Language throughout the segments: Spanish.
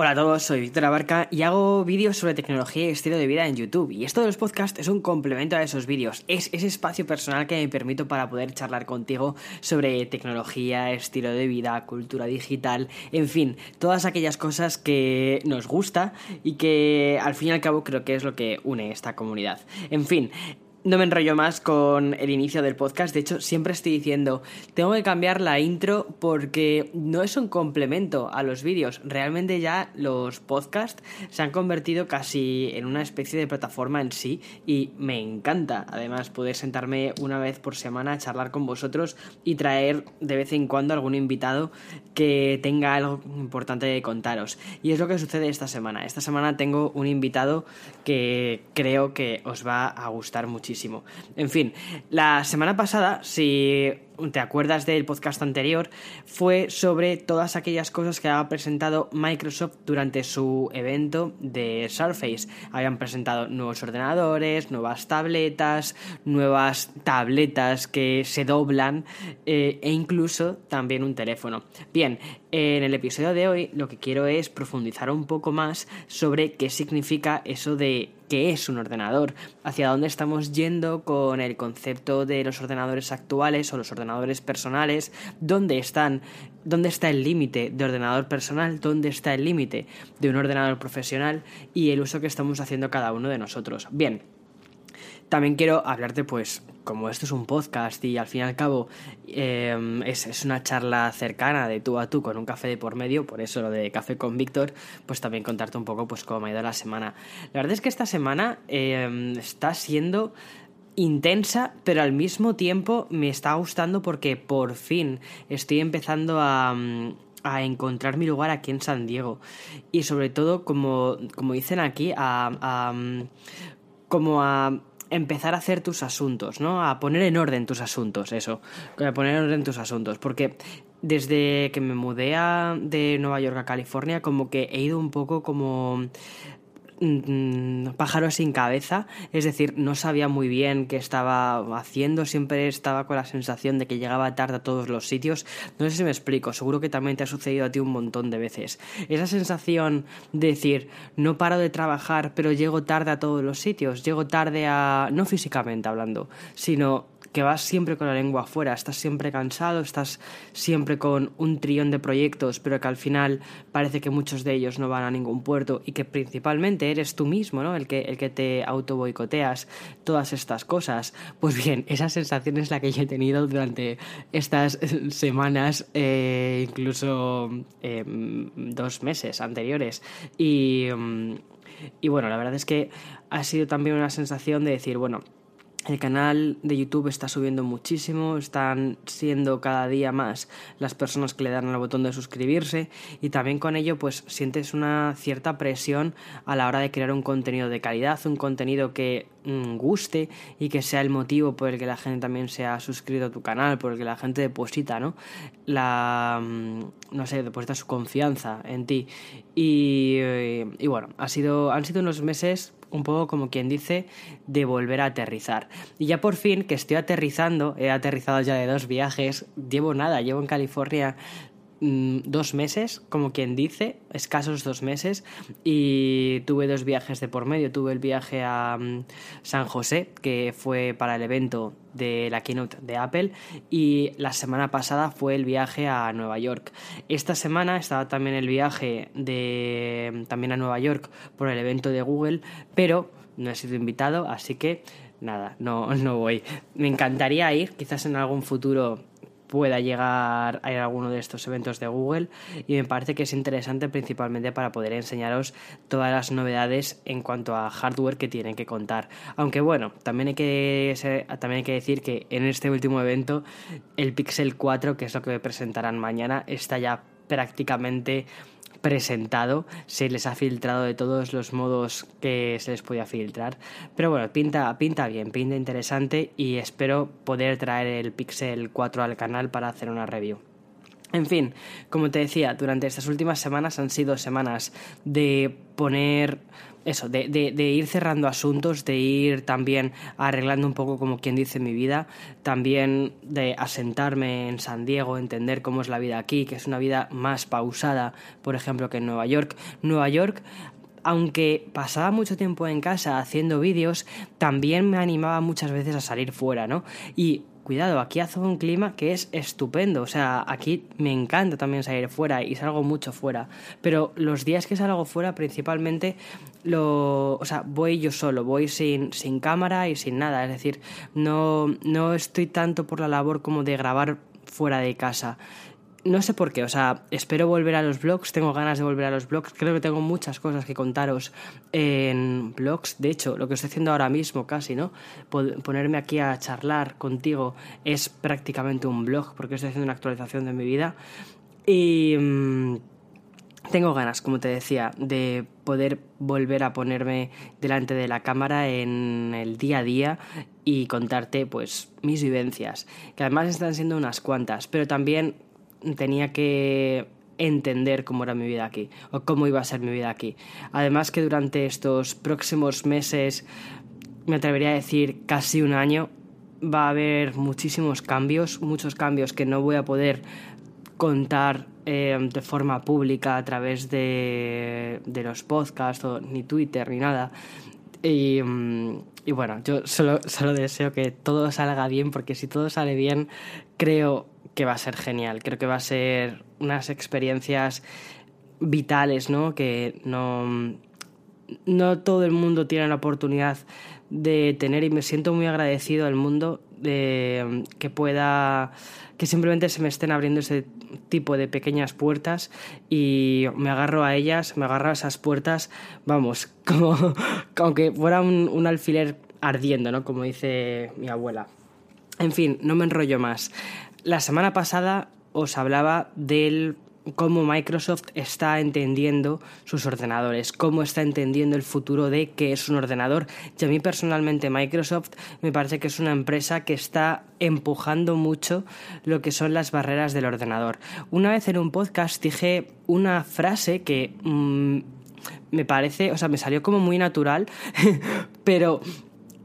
Hola a todos, soy Víctor Abarca y hago vídeos sobre tecnología y estilo de vida en YouTube. Y esto de los podcasts es un complemento a esos vídeos. Es ese espacio personal que me permito para poder charlar contigo sobre tecnología, estilo de vida, cultura digital, en fin, todas aquellas cosas que nos gusta y que al fin y al cabo creo que es lo que une esta comunidad. En fin, no me enrollo más con el inicio del podcast. De hecho, siempre estoy diciendo, tengo que cambiar la intro porque no es un complemento a los vídeos. Realmente ya los podcasts se han convertido casi en una especie de plataforma en sí y me encanta. Además, poder sentarme una vez por semana a charlar con vosotros y traer de vez en cuando algún invitado que tenga algo importante de contaros. Y es lo que sucede esta semana. Esta semana tengo un invitado que creo que os va a gustar muchísimo. En fin, la semana pasada, si te acuerdas del podcast anterior, fue sobre todas aquellas cosas que había presentado Microsoft durante su evento de Surface. Habían presentado nuevos ordenadores, nuevas tabletas, nuevas tabletas que se doblan eh, e incluso también un teléfono. Bien, en el episodio de hoy lo que quiero es profundizar un poco más sobre qué significa eso de qué es un ordenador, hacia dónde estamos yendo con el concepto de los ordenadores actuales o los ordenadores ordenadores personales, dónde están, dónde está el límite de ordenador personal, dónde está el límite de un ordenador profesional y el uso que estamos haciendo cada uno de nosotros. Bien, también quiero hablarte, pues, como esto es un podcast y al fin y al cabo em, es, es, una charla cercana de tú a tú con un café de por medio, por eso lo de café con Víctor, pues también contarte un poco pues cómo me ha ido la semana. La verdad es que esta semana em, está siendo intensa, pero al mismo tiempo me está gustando porque por fin estoy empezando a, mm, a encontrar mi lugar aquí en San Diego. Y sobre todo, como, como dicen aquí, a, mm, como a empezar a hacer tus asuntos, ¿no? A poner en orden tus asuntos, eso. A poner en orden tus asuntos. Porque desde que me mudé de Nueva York a California, como que he ido un poco como Mm, pájaro sin cabeza, es decir, no sabía muy bien qué estaba haciendo, siempre estaba con la sensación de que llegaba tarde a todos los sitios. No sé si me explico, seguro que también te ha sucedido a ti un montón de veces. Esa sensación de decir, no paro de trabajar, pero llego tarde a todos los sitios, llego tarde a, no físicamente hablando, sino que vas siempre con la lengua afuera, estás siempre cansado, estás siempre con un trillón de proyectos, pero que al final parece que muchos de ellos no van a ningún puerto y que principalmente eres tú mismo, ¿no? El que, el que te auto boicoteas, todas estas cosas. Pues bien, esa sensación es la que yo he tenido durante estas semanas, eh, incluso em, dos meses anteriores. Y, y bueno, la verdad es que ha sido también una sensación de decir, bueno, el canal de YouTube está subiendo muchísimo, están siendo cada día más las personas que le dan al botón de suscribirse y también con ello pues sientes una cierta presión a la hora de crear un contenido de calidad, un contenido que mm, guste y que sea el motivo por el que la gente también se ha suscrito a tu canal, por el que la gente deposita, ¿no? La, mm, no sé, deposita su confianza en ti y, y bueno, ha sido, han sido unos meses un poco como quien dice, de volver a aterrizar. Y ya por fin que estoy aterrizando, he aterrizado ya de dos viajes, llevo nada, llevo en California mm, dos meses, como quien dice, escasos dos meses, y tuve dos viajes de por medio. Tuve el viaje a mm, San José, que fue para el evento de la keynote de Apple y la semana pasada fue el viaje a Nueva York. Esta semana estaba también el viaje de también a Nueva York por el evento de Google, pero no he sido invitado, así que nada, no, no voy. Me encantaría ir, quizás en algún futuro pueda llegar a alguno de estos eventos de Google y me parece que es interesante principalmente para poder enseñaros todas las novedades en cuanto a hardware que tienen que contar. Aunque bueno, también hay que, también hay que decir que en este último evento el Pixel 4, que es lo que presentarán mañana, está ya prácticamente presentado, se les ha filtrado de todos los modos que se les podía filtrar. Pero bueno, pinta, pinta bien, pinta interesante y espero poder traer el Pixel 4 al canal para hacer una review. En fin, como te decía, durante estas últimas semanas han sido semanas de poner eso, de, de, ir cerrando asuntos, de ir también arreglando un poco como quien dice mi vida, también de asentarme en San Diego, entender cómo es la vida aquí, que es una vida más pausada, por ejemplo, que en Nueva York. Nueva York aunque pasaba mucho tiempo en casa haciendo vídeos, también me animaba muchas veces a salir fuera, ¿no? Y cuidado, aquí hace un clima que es estupendo. O sea, aquí me encanta también salir fuera y salgo mucho fuera. Pero los días que salgo fuera, principalmente, lo, o sea, voy yo solo, voy sin, sin cámara y sin nada. Es decir, no, no estoy tanto por la labor como de grabar fuera de casa no sé por qué, o sea, espero volver a los blogs, tengo ganas de volver a los blogs, creo que tengo muchas cosas que contaros en blogs, de hecho, lo que estoy haciendo ahora mismo casi, ¿no? Ponerme aquí a charlar contigo es prácticamente un blog, porque estoy haciendo una actualización de mi vida y mm, tengo ganas, como te decía, de poder volver a ponerme delante de la cámara en el día a día y contarte pues mis vivencias, que además están siendo unas cuantas, pero también tenía que entender cómo era mi vida aquí o cómo iba a ser mi vida aquí. Además que durante estos próximos meses, me atrevería a decir casi un año, va a haber muchísimos cambios, muchos cambios que no voy a poder contar eh, de forma pública a través de, de los podcasts o ni Twitter ni nada. Y, mm, bueno, yo solo deseo que todo salga bien porque si todo sale bien, creo que va a ser genial. Creo que va a ser unas experiencias vitales, ¿no? Que no, no todo el mundo tiene la oportunidad de tener y me siento muy agradecido al mundo de que pueda que simplemente se me estén abriendo ese tipo de pequeñas puertas y me agarro a ellas, me agarro a esas puertas, vamos, como aunque fuera un, un alfiler ardiendo, ¿no? Como dice mi abuela. En fin, no me enrollo más. La semana pasada os hablaba del cómo Microsoft está entendiendo sus ordenadores, cómo está entendiendo el futuro de qué es un ordenador. Y a mí personalmente Microsoft me parece que es una empresa que está empujando mucho lo que son las barreras del ordenador. Una vez en un podcast dije una frase que mm, me parece, o sea, me salió como muy natural, pero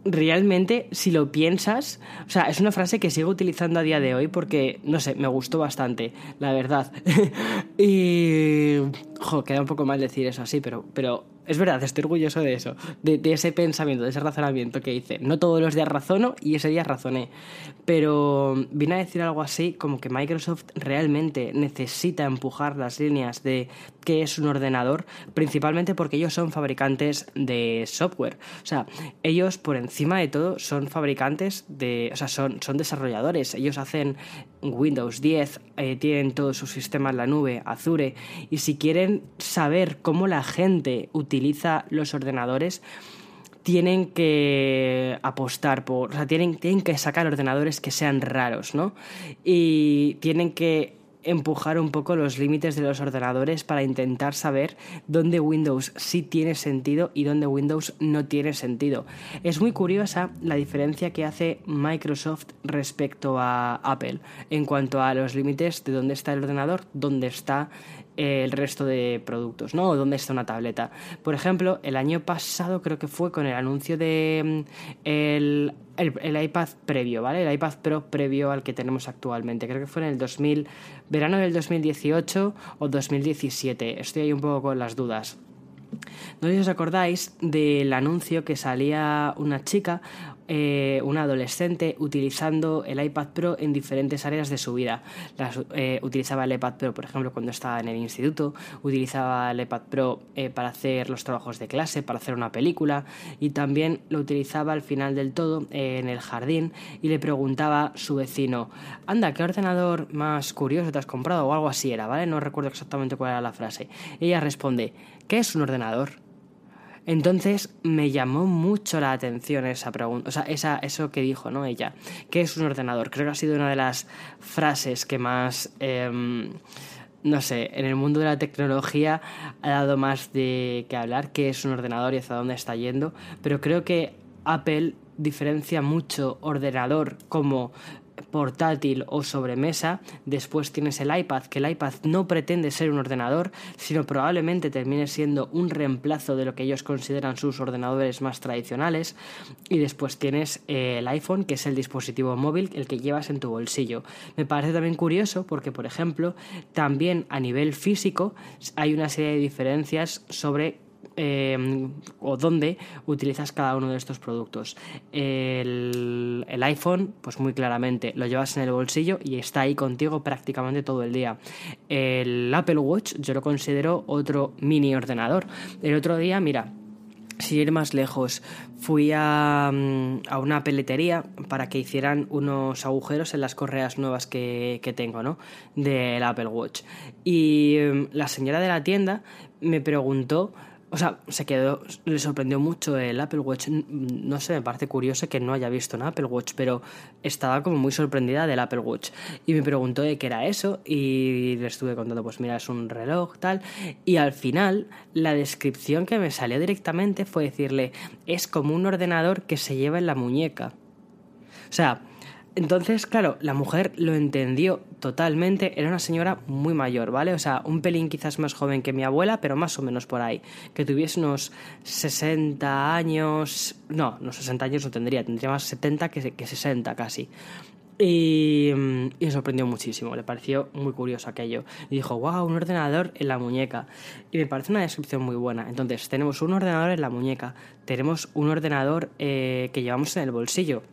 realmente, si lo piensas, o sea, es una frase que sigo utilizando a día de hoy porque, no sé, me gustó bastante, la verdad. y... Jo, queda un poco mal decir eso así, pero, pero es verdad, estoy orgulloso de eso, de, ese pensamiento, de ese razonamiento que hice. No todos los días razono y ese día razoné. Pero vine a decir algo así como que Microsoft realmente necesita empujar las líneas de qué es un ordenador, principalmente porque ellos son fabricantes de software. O sea, ellos por encima de todo son fabricantes de, o sea, son, son desarrolladores. Ellos hacen Windows 10, eh, tienen todo su sistema en la nube, Azure, y si quieren saber cómo la gente utiliza los ordenadores, tienen que apostar por, o sea, tienen, tienen que sacar ordenadores que sean raros, ¿no? Y tienen que empujar un poco los límites de los ordenadores para intentar saber dónde Windows sí tiene sentido y dónde Windows no tiene sentido. Es muy curiosa la diferencia que hace Microsoft respecto a Apple en cuanto a los límites de dónde está el ordenador, dónde está el resto de productos, ¿no? O dónde está una tableta. Por ejemplo, el año pasado creo que fue con el anuncio de mm, el, el, iPad previo, ¿vale? El iPad Pro previo al que tenemos actualmente. Creo que fue en el 2000, verano del 2018 o 2017. Estoy ahí un poco con las dudas. No sé si os acordáis del anuncio que salía una chica eh, una adolescente utilizando el iPad Pro en diferentes áreas de su vida. Eh, utilizaba el iPad Pro, por ejemplo, cuando estaba en el instituto, utilizaba el iPad Pro eh, para hacer los trabajos de clase, para hacer una película y también lo utilizaba al final del todo en el jardín y le preguntaba a su vecino, anda, ¿qué ordenador más curioso te has comprado? o algo así era, ¿vale? No recuerdo exactamente cuál era la frase. Ella responde, ¿qué es un ordenador? Entonces me llamó mucho la atención esa pregunta, o sea, esa, eso que dijo, ¿no? Ella, ¿qué es un ordenador? Creo que ha sido una de las frases que más, em, no sé, en el mundo de la tecnología ha dado más de que hablar, qué es un ordenador y hacia dónde está yendo, pero creo que Apple diferencia mucho ordenador como portátil o sobremesa, después tienes el iPad, que el iPad no pretende ser un ordenador, sino probablemente termine siendo un reemplazo de lo que ellos consideran sus ordenadores más tradicionales, y después tienes eh, el iPhone, que es el dispositivo móvil, el que llevas en tu bolsillo. Me parece también curioso porque, por ejemplo, también a nivel físico hay una serie de diferencias sobre eh, o dónde utilizas cada uno de estos productos. El, el, iPhone, pues muy claramente, lo llevas en el bolsillo y está ahí contigo prácticamente todo el día. El Apple Watch yo lo considero otro mini ordenador. El otro día, mira, sin ir más lejos, fui a, a, una peletería para que hicieran unos agujeros en las correas nuevas que, que tengo, ¿no? Del Apple Watch. Y mm, la señora de la tienda me preguntó o sea, se quedó, le sorprendió mucho el Apple Watch. No sé, me parece curioso que no haya visto un Apple Watch, pero estaba como muy sorprendida del Apple Watch. Y me preguntó de qué era eso y le estuve contando, pues mira, es un reloj, tal. Y al final, la descripción que me salió directamente fue decirle, es como un ordenador que se lleva en la muñeca. O sea, entonces, claro, la mujer lo entendió totalmente. Era una señora muy mayor, ¿vale? O sea, un pelín quizás más joven que mi abuela, pero más o menos por ahí. Que tuviese unos 60 años. No, unos 60 años no tendría, tendría más 70 que, que 60 casi. Y, y, me sorprendió muchísimo, le pareció muy curioso aquello. Y dijo, wow, un ordenador en la muñeca. Y me parece una descripción muy buena. Entonces, tenemos un ordenador en la muñeca, tenemos un ordenador eh, que llevamos en el bolsillo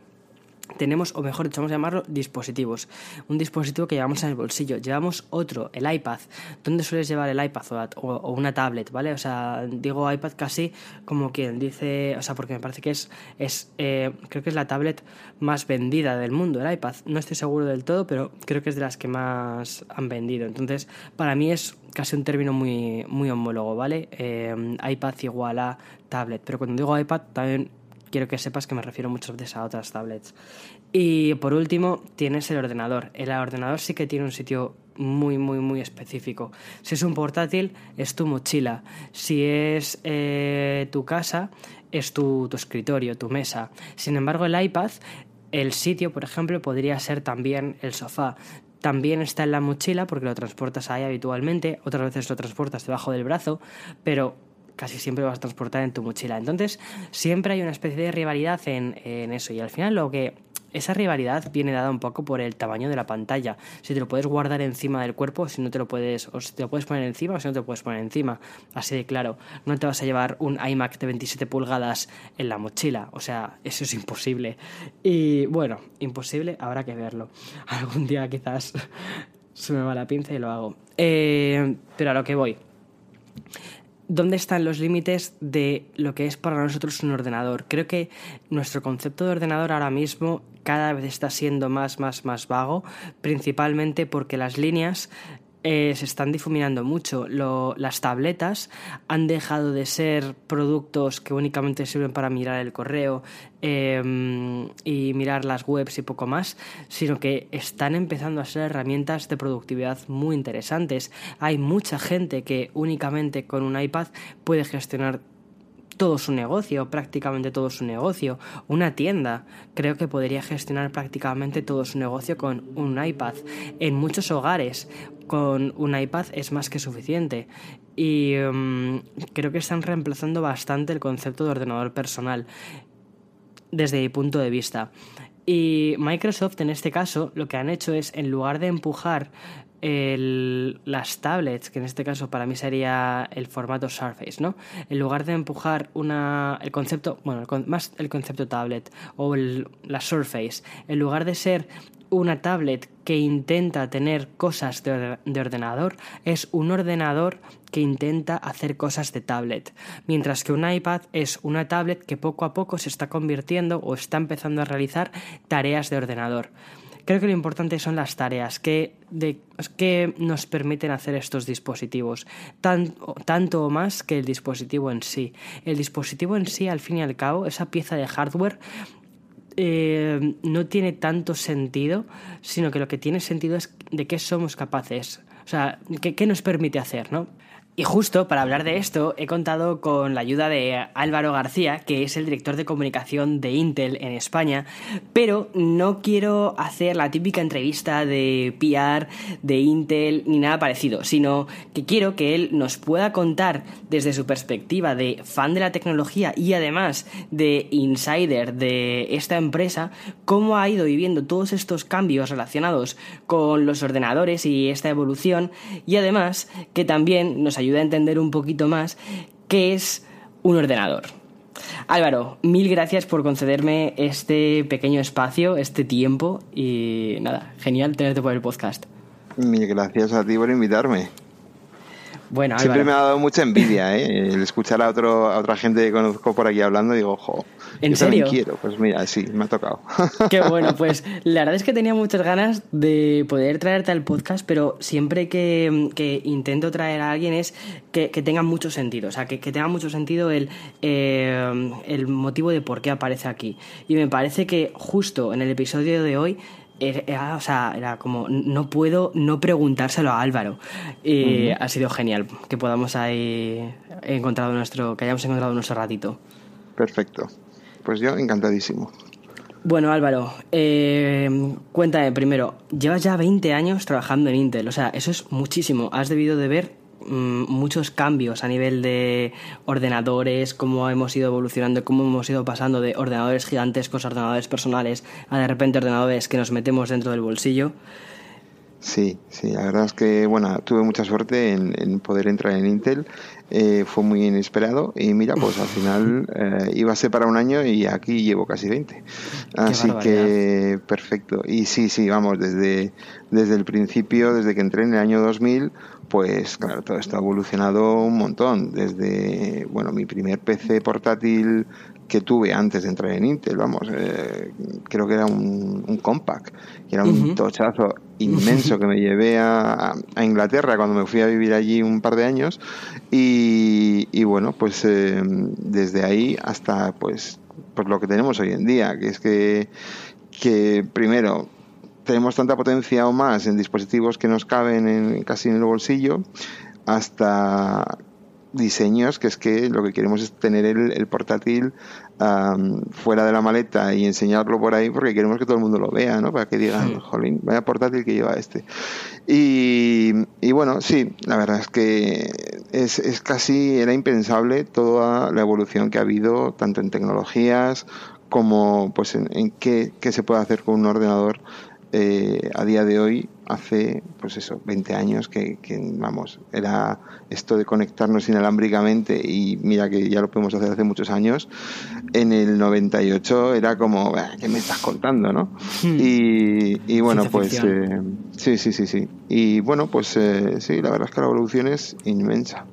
tenemos, o mejor dicho, vamos a llamarlo dispositivos. Un dispositivo que llevamos en el bolsillo. Llevamos otro, el iPad. ¿Dónde sueles llevar el iPad o, una tablet, ¿vale? O sea, digo iPad casi como quien dice, o sea, porque me parece que es, es eh, creo que es la tablet más vendida del mundo, el iPad. No estoy seguro del todo, pero creo que es de las que más han vendido. Entonces, para mí es casi un término muy, muy homólogo, ¿vale? Eh, iPad igual a tablet. Pero cuando digo iPad, también quiero que sepas que me refiero muchas veces a otras tablets. Y por último, tienes el ordenador. El ordenador sí que tiene un sitio muy, muy, muy específico. Si es un portátil, es tu mochila. Si es eh, tu casa, es tu, tu escritorio, tu mesa. Sin embargo, el iPad, el sitio, por ejemplo, podría ser también el sofá también está en la mochila porque lo transportas ahí habitualmente, otras veces lo transportas debajo del brazo, pero casi siempre vas a transportar en tu mochila. Entonces, siempre hay una especie de rivalidad en, en eso. Y al final lo que esa rivalidad viene dada un poco por el tamaño de la pantalla. Si te lo puedes guardar encima del cuerpo, si no te lo puedes, o si te lo puedes poner encima, o si no te lo puedes poner encima. Así de claro, no te vas a llevar un iMac de 27 pulgadas en la mochila. O sea, eso es imposible. Y bueno, imposible, habrá que verlo. Algún día quizás se me va la pinza y lo hago. Eh, pero a lo que voy dónde están los límites de lo que es para nosotros un ordenador. Creo que nuestro concepto de ordenador ahora mismo cada vez está siendo más, más, más vago, principalmente porque las líneas eh, se están difuminando mucho. las tabletas han dejado de ser productos que únicamente sirven para mirar el correo em, y mirar las webs y poco más, sino que están empezando a ser herramientas de productividad muy interesantes. Hay mucha gente que únicamente con un iPad puede gestionar todo su negocio, prácticamente todo su negocio. Una tienda creo que podría gestionar prácticamente todo su negocio con un iPad. En muchos hogares con un iPad es más que suficiente. Y mm, creo que están reemplazando bastante el concepto de ordenador personal desde mi punto de vista. Y Microsoft en este caso lo que han hecho es, en lugar de empujar las tablets, que en este caso para mí sería el formato Surface, ¿no? En lugar de empujar una, el concepto, bueno, más el concepto tablet o la Surface, en lugar de ser una tablet que intenta tener cosas de, ordenador es un ordenador que intenta hacer cosas de tablet, mientras que un iPad es una tablet que poco a poco se está convirtiendo o está empezando a realizar tareas de ordenador. Creo que lo importante son las tareas que, que nos permiten hacer estos dispositivos, tanto o más que el dispositivo en sí. El dispositivo en sí, al fin y al cabo, esa pieza de hardware eh, no tiene tanto sentido, sino que lo que tiene sentido es de qué somos capaces, o sea, qué, qué nos permite hacer, ¿no? Y justo para hablar de esto he contado con la ayuda de Álvaro García, que es el director de comunicación de Intel en España, pero no quiero hacer la típica entrevista de PR de Intel ni nada parecido, sino que quiero que él nos pueda contar desde su perspectiva de fan de la tecnología y además de insider de esta empresa, cómo ha ido viviendo todos estos cambios relacionados con los ordenadores y esta evolución y además que también nos ayuda a entender un poquito más qué es un ordenador. Álvaro, mil gracias por concederme este pequeño espacio, este tiempo y nada, genial tenerte por el podcast. Mil gracias a ti por invitarme. Bueno, Siempre me ha dado mucha envidia, ¿eh? El escuchar a, otro, a otra gente que conozco por aquí hablando, digo, ojo, ¿En serio? quiero. Pues mira, sí, me ha tocado. Qué bueno, pues la verdad es que tenía muchas ganas de poder traerte al podcast, pero siempre que, intento traer a alguien es que, tenga mucho sentido, o sea, que, tenga mucho sentido el, eh, el motivo de por qué aparece aquí. Y me parece que justo en el episodio de hoy era, o sea, era como, no puedo no preguntárselo a Álvaro. Y ha sido genial que podamos ahí encontrado nuestro, que hayamos encontrado nuestro ratito. Perfecto. Pues yo encantadísimo. Bueno, Álvaro, eh, cuéntame primero, llevas ya 20 años trabajando en Intel, o sea, eso es muchísimo. Has debido de ver muchos cambios a nivel de ordenadores, cómo hemos ido evolucionando, cómo hemos ido pasando de ordenadores gigantescos a ordenadores personales a de repente ordenadores que nos metemos dentro del bolsillo. Sí, sí, la verdad es que bueno, tuve mucha suerte en, poder entrar en Intel, eh, fue muy inesperado y mira, pues al final eh, iba a ser para un año y aquí llevo casi 20. Así que perfecto. Y sí, sí, vamos, desde, desde el principio, desde que entré en el año 2000, pues claro, todo esto ha evolucionado un montón. Desde, bueno, mi primer PC portátil que tuve antes de entrar en Intel, vamos, eh, creo que era un, un compact, que era un tochazo inmenso que me llevé a, a, Inglaterra cuando me fui a vivir allí un par de años y, y bueno, pues eh, desde ahí hasta pues, pues lo que tenemos hoy en día, que es que, que primero tenemos tanta potencia o más en dispositivos que nos caben en, casi en el bolsillo, hasta diseños que es que lo que queremos es tener el, portátil fuera de la maleta y enseñarlo por ahí porque queremos que todo el mundo lo vea, ¿no? Para que digan, jolín, vaya portátil que lleva este. Y, y, bueno, sí, la verdad es que es, es casi, era impensable toda la evolución que ha habido, tanto en tecnologías como pues en, en qué, qué se puede hacer con un ordenador eh, a día de hoy, hace, pues eso, 20 años que, vamos, era esto de conectarnos inalámbricamente y mira que ya lo podemos hacer hace muchos años, en el 98 era como, ¿qué me estás contando, no? Hmm. Y, bueno, pues eh, sí, sí, sí, sí. Y bueno, pues eh, sí, la verdad es que la evolución es inmensa.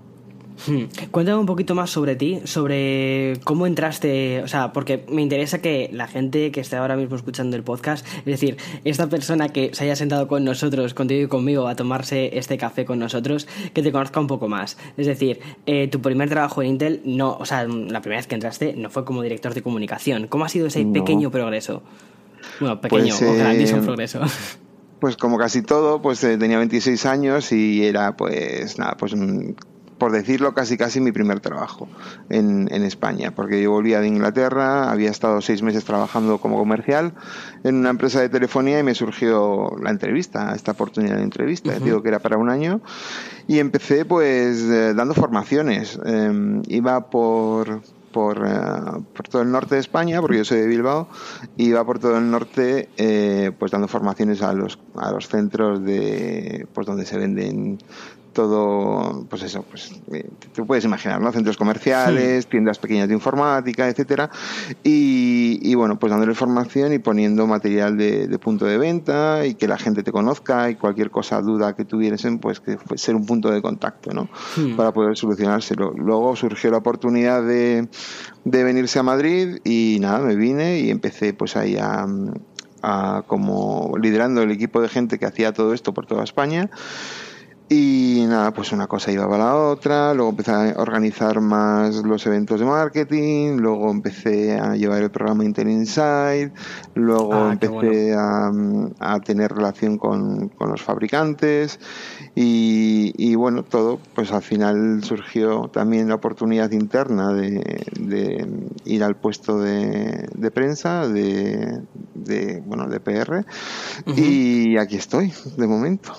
Hmm. Cuéntame un poquito más sobre ti, sobre cómo entraste, o sea, porque me interesa que la gente que esté ahora mismo escuchando el podcast, es decir, esta persona que se haya sentado con nosotros, contigo y conmigo, a tomarse este café con nosotros, que te conozca un poco más. Es decir, eh, tu primer trabajo en Intel, no, o sea, la primera vez que entraste no fue como director de comunicación. ¿Cómo ha sido ese pequeño progreso? Bueno, pequeño pues, o grandísimo eh, progreso. Pues como casi todo, pues eh, tenía 26 años y era pues nada, pues por decirlo, casi casi mi primer trabajo en, en, España, porque yo volvía de Inglaterra, había estado seis meses trabajando como comercial en una empresa de telefonía y me surgió la entrevista, esta oportunidad de entrevista, digo que era para un año, y empecé pues eh, dando formaciones. Em, iba por, por, eh, por, todo el norte de España, porque yo soy de Bilbao, iba por todo el norte eh, pues dando formaciones a los, a los centros de pues donde se venden todo, pues eso, pues eh, te puedes imaginar, ¿no? Centros comerciales, tiendas pequeñas de informática, etcétera, y, bueno, pues dándole formación y poniendo material de, punto de venta y que la gente te conozca y cualquier cosa, duda que tuviesen, pues que ser un punto de contacto, ¿no? Para poder solucionárselo. Luego surgió la oportunidad de, de venirse a Madrid y nada, me vine y empecé pues ahí a, a como liderando el equipo de gente que hacía todo esto por toda España Y nada, pues una cosa iba a la otra, luego empecé a organizar más los eventos de marketing, luego empecé a llevar el programa Intel Inside, luego Ah, empecé a, a tener relación con, con los fabricantes y, y bueno, todo, pues al final surgió también la oportunidad interna de, de ir al puesto de, de prensa, de, de, bueno, de PR, y aquí estoy, de momento.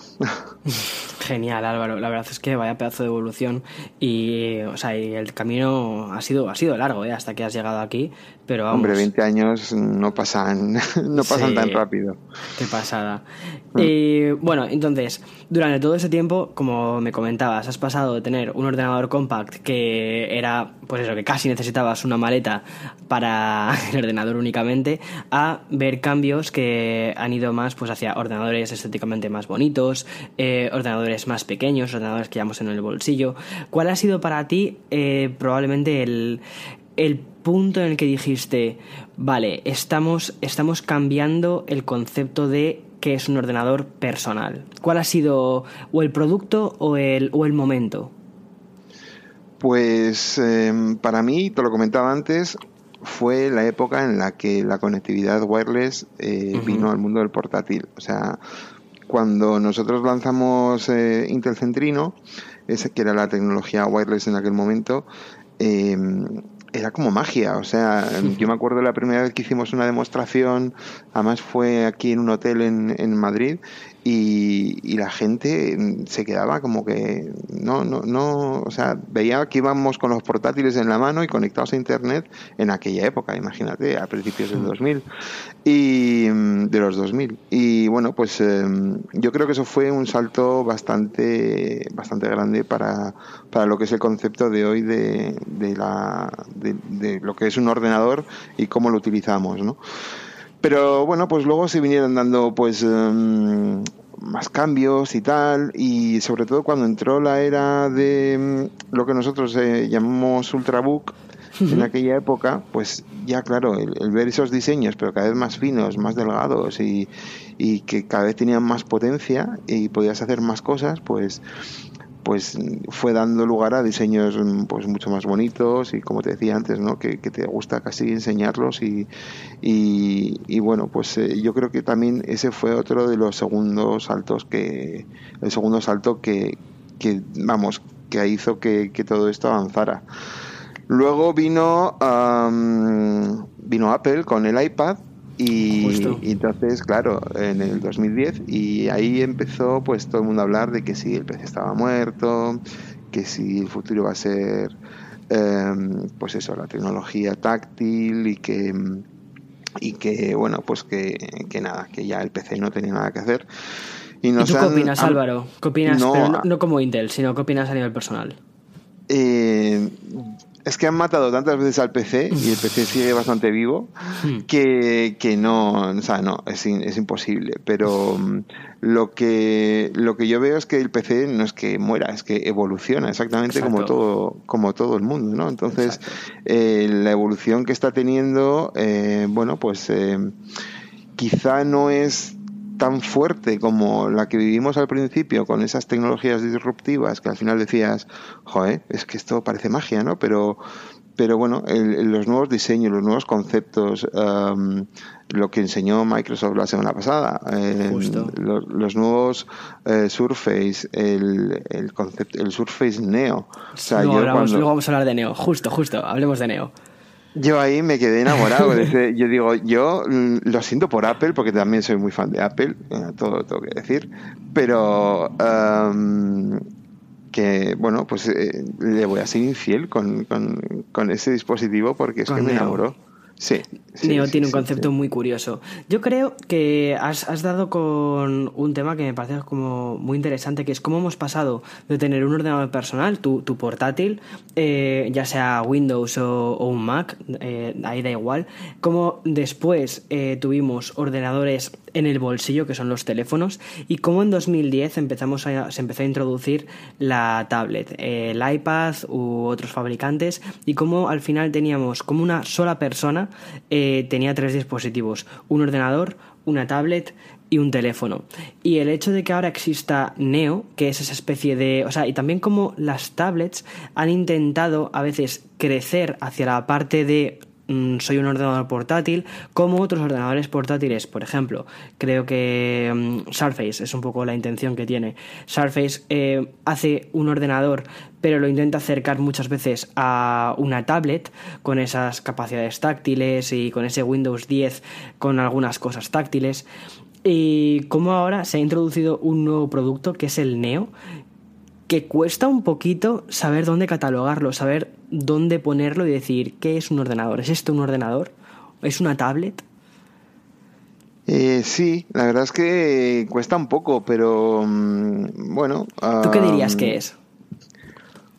Genial, Álvaro. La verdad es que vaya pedazo de evolución y, o sea, y el camino ha sido, ha sido largo, ¿eh? Hasta que has llegado aquí, pero vamos. Hombre, 20 años no pasan, no pasan Sí. tan rápido. Qué pasada. Y bueno, entonces, durante todo ese tiempo, como me comentabas, has pasado de tener un ordenador compact que era, pues eso, que casi necesitabas una maleta para el ordenador únicamente, a ver cambios que han ido más pues hacia ordenadores estéticamente más bonitos, eh, ordenadores más pequeños, ordenadores que llevamos en el bolsillo. ¿Cuál ha sido para ti eh, probablemente el, el punto en el que dijiste, vale, estamos, estamos cambiando el concepto de qué es un ordenador personal? ¿Cuál ha sido o el producto o el, o el momento? Pues eh, para mí, te lo comentaba antes, fue la época en la que la conectividad wireless eh, vino al mundo del portátil. O sea, cuando nosotros lanzamos eh, Intel Centrino, ese que era la tecnología wireless en aquel momento, eh, era como magia. O sea, yo me acuerdo la primera vez que hicimos una demostración, además fue aquí en un hotel en, en Madrid, y, y la gente se quedaba como que no, no, no, o sea, veía que íbamos con los portátiles en la mano y conectados a internet en aquella época, imagínate, a principios del 2000 y mm, de los 2000. Y bueno, pues eh, yo creo que eso fue un salto bastante, bastante grande para, para lo que es el concepto de hoy de, de la, de, de lo que es un ordenador y cómo lo utilizamos, ¿no? Pero bueno, pues luego se vinieron dando pues em, más cambios y tal, y sobre todo cuando entró la era de em, lo que nosotros eh, llamamos Ultrabook, en aquella época, pues ya claro, el, el ver esos diseños, pero cada vez más finos, más delgados y, y que cada vez tenían más potencia y podías hacer más cosas, pues pues fue dando lugar a diseños mm, pues mucho más bonitos y como te decía antes no que, te gusta casi enseñarlos y, y, bueno pues eh, yo creo que también ese fue otro de los segundos saltos que el segundo salto que, que vamos que hizo que, que todo esto avanzara. Luego vino am, vino Apple con el iPad y, entonces, claro, en el 2010, y ahí empezó pues todo el mundo a hablar de que si el PC estaba muerto, que si el futuro iba a ser, em, pues eso, la tecnología táctil y que, y que bueno, pues que, que nada, que ya el PC no tenía nada que hacer. Y, ¿Y nos tú qué opinas, han- Álvaro? ¿Qué opinas? No, Pero no, no como Intel, sino qué opinas a nivel personal. Eh, es que han matado tantas veces al PC y el PC sigue bastante vivo que, que no, o sea, no, es, in- es imposible. Pero mm, lo que, lo que yo veo es que el PC no es que muera, es que evoluciona exactamente como todo, como todo el mundo, ¿no? Entonces, eh, la evolución que está teniendo, eh, bueno, pues eh, quizá no es tan fuerte como la que vivimos al principio con esas tecnologías disruptivas que al final decías, joder, es que esto parece magia, ¿no? Pero, pero bueno, el- los nuevos diseños, los nuevos conceptos, am, lo que enseñó Microsoft la semana pasada, eh, los, los nuevos eh, Surface, el, el concepto, el Surface Neo. O sea, luego, yo hablamos- cuando- luego vamos a hablar de Neo. Justo, justo. Hablemos de Neo. Yo ahí me quedé enamorado. de ese- yo digo, yo mm, lo siento por Apple, porque también soy muy fan de Apple, eh, todo lo tengo que decir, pero am, que, bueno, pues eh, le voy a ser infiel con, con, con ese dispositivo porque es Con que me enamoró. Sí. sí, Neo sí, tiene un concepto muy curioso. Yo creo que has, has dado con un tema que me parece como muy interesante, que es cómo hemos pasado de tener un ordenador personal, tu, tu portátil, eh, ya sea Windows o, o un Mac, eh, ahí da igual, como después eh, tuvimos ordenadores en el bolsillo, que son los teléfonos, y cómo en 2010 empezamos se empezó a introducir la tablet, el iPad u otros fabricantes, y cómo al final teníamos como una sola persona eh, tenía tres dispositivos, un ordenador, una tablet y un teléfono. Y el hecho de que ahora exista Neo, que es esa especie de... O sea, y también como las tablets han intentado a veces crecer hacia la parte de soy un ordenador portátil, como otros ordenadores portátiles. Por ejemplo, creo que mm, Surface es un poco la intención que tiene. Surface eh, hace un ordenador, pero lo intenta acercar muchas veces a una tablet con esas capacidades táctiles y con ese Windows 10 con algunas cosas táctiles. Y como ahora se ha introducido un nuevo producto que es el Neo, que cuesta un poquito saber dónde catalogarlo, saber dónde ponerlo y decir qué es un ordenador. ¿Es esto un ordenador? ¿Es una tablet? Eh, sí, la verdad es que cuesta un poco, pero mm, bueno. ¿Tú qué dirías que es?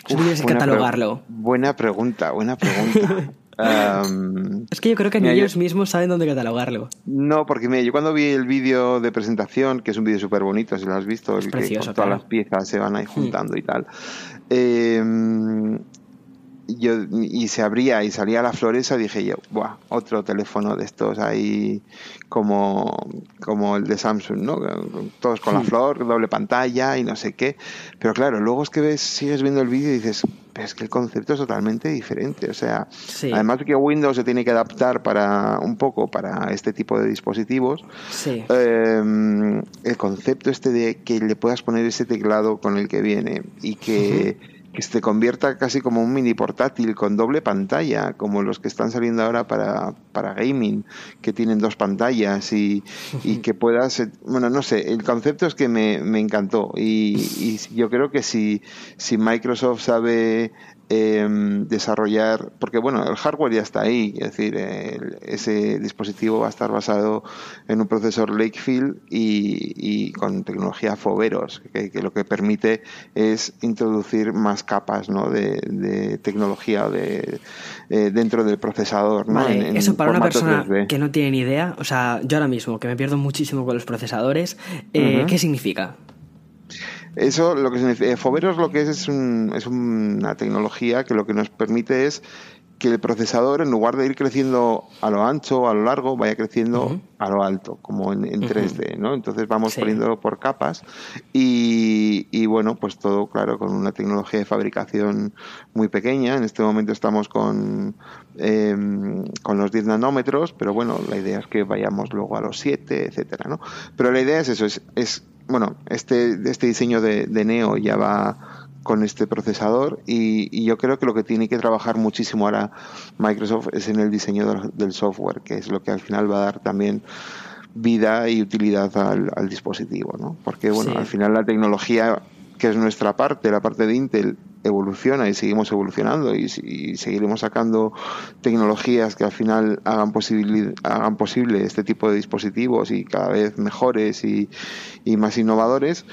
Si que catalogarlo. Buena pregunta, buena pregunta. es que yo creo que ni ellos mismos saben dónde catalogarlo. No, porque mira, yo cuando vi el vídeo de presentación, que es un vídeo súper bonito, si lo has visto, el que todas las piezas se van ahí hmm. juntando y tal. Eh, yo, y se abría y salía la floresa, dije yo, Buah, otro teléfono de estos ahí como, como el de Samsung, ¿no? Todos con la flor, doble pantalla y no sé qué. Pero claro, luego es que ves, sigues viendo el vídeo y dices, es que el concepto es totalmente diferente. O sea, además de que Windows se tiene que adaptar para un poco para este tipo de dispositivos, eh, el concepto este de que le puedas poner ese teclado con el que viene y que que se convierta casi como un mini portátil con doble pantalla, como los que están saliendo ahora para, para gaming, que tienen dos pantallas y, y que puedas, bueno, no sé, el concepto es que me, me encantó y, y, yo creo que si, si Microsoft sabe Em, desarrollar, porque bueno, el hardware ya está ahí, es decir, ese dispositivo va a estar basado en un procesor Lakefield y, con tecnología Foveros, que, lo que permite es introducir más capas ¿no? de, tecnología de, eh, dentro del procesador. eso para una persona que no tiene ni idea, o sea, yo ahora mismo, que me pierdo muchísimo con los procesadores, eh, ¿qué significa? Eso lo que significa, Foveros lo que es es, un, es una tecnología que lo que nos permite es que el procesador, en lugar de ir creciendo a lo ancho o a lo largo, vaya creciendo a lo alto, como en, 3D, ¿no? Entonces vamos poniéndolo por capas y, y, bueno, pues todo, claro, con una tecnología de fabricación muy pequeña. En este momento estamos con, em, con los 10 nanómetros, pero bueno, la idea es que vayamos luego a los 7, etcétera, ¿no? Pero la idea es eso, es, es bueno, este, este diseño de, Neo ya va con este procesador y, yo creo que lo que tiene que trabajar muchísimo ahora Microsoft es en el diseño del, software, que es lo que al final va a dar también vida y utilidad al, dispositivo, ¿no? Porque bueno, al final la tecnología que es nuestra parte, la parte de Intel, evoluciona y seguimos evolucionando y, seguiremos sacando tecnologías que al final hagan, posible, hagan posible este tipo de dispositivos y cada vez mejores y, más innovadores,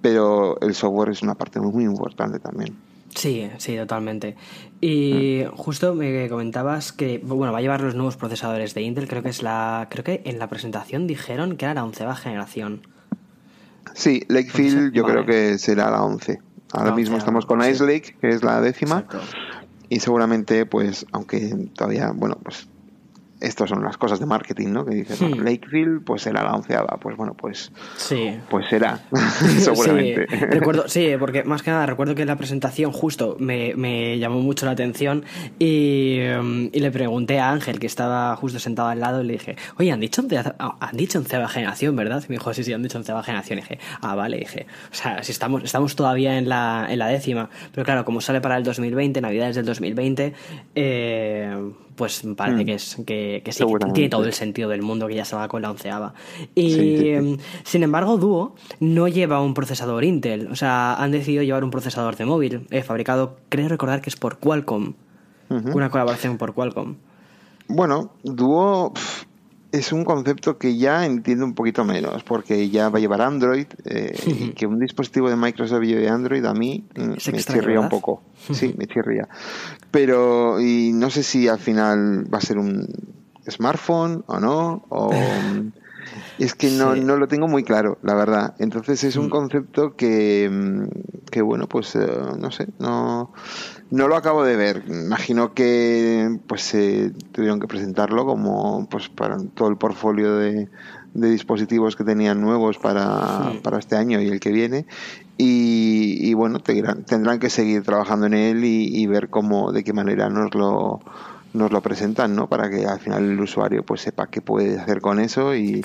pero el software es una parte muy, importante también. Sí, sí, totalmente. Y mm. justo me comentabas que bueno, va a llevar los nuevos procesadores de Intel, creo que es la creo que en la presentación dijeron que era la onceava generación. Sí, Lakefield yo creo que será la once. Ahora mismo estamos con Ice Lake, que es la décima. Y seguramente, pues, aunque todavía, bueno, pues estas son las cosas de marketing, ¿no? Que dices, hmm. Lakefield, pues será la onceava. Pues bueno, pues. Sí. Pues será, seguramente. Sí. Recuerdo, sí, porque más que nada recuerdo que la presentación justo me, me llamó mucho la atención y, y, le pregunté a Ángel, que estaba justo sentado al lado, y le dije, oye, han dicho, han dicho onceava generación, ¿verdad? Y me dijo, sí, sí, han dicho onceava generación. Y dije, ah, vale, dije, o sea, si estamos, estamos todavía en la, en la décima, pero claro, como sale para el 2020, Navidades del 2020, eh pues parece mm. que es que, que sí, tiene todo el sentido del mundo que ya se va con la onceava. Y em, sin embargo, Duo no lleva un procesador Intel, o sea, han decidido llevar un procesador de móvil, eh, fabricado, creo recordar que es por Qualcomm, una colaboración por Qualcomm. Bueno, Duo es un concepto que ya entiendo un poquito menos, porque ya va a llevar Android eh, y que un dispositivo de Microsoft lleve Android a mí mm, me chirría un poco. Sí, me chirría. Pero, y no sé si al final va a ser un smartphone o no, o... Es que no, no lo tengo muy claro, la verdad. Entonces es un mm. concepto que, mm, que bueno, pues eh, no sé, no, no lo acabo de ver. Imagino que pues tuvieron que presentarlo como pues para todo el portfolio de, de dispositivos que tenían nuevos para, para este año y el que viene. Y, bueno, tendrán que seguir trabajando en él y, ver cómo, de qué manera nos lo, nos lo presentan, ¿no? Para que al final el usuario pues sepa qué puede hacer con eso y,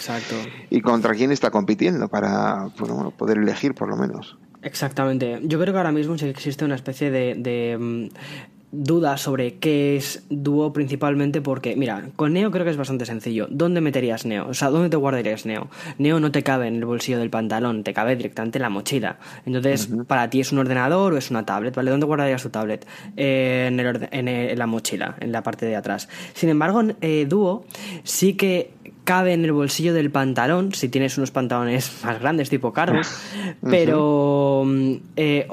y contra quién está compitiendo para poder elegir por lo menos. Exactamente. Yo creo que ahora mismo sí existe una especie de, mm, dudas sobre qué es Duo principalmente porque, mira, con Neo creo que es bastante sencillo. ¿Dónde meterías Neo? O sea, ¿dónde te guardarías Neo? Neo no te cabe en el bolsillo del pantalón, te cabe directamente en la mochila. Entonces, para ti es un ordenador o es una tablet, ¿vale? ¿Dónde guardarías tu tablet? en, en, la mochila, en la parte de atrás. Sin embargo, eh, Duo sí que cabe en el bolsillo del pantalón, si tienes unos pantalones más grandes, tipo cargo, pero, mm, eh,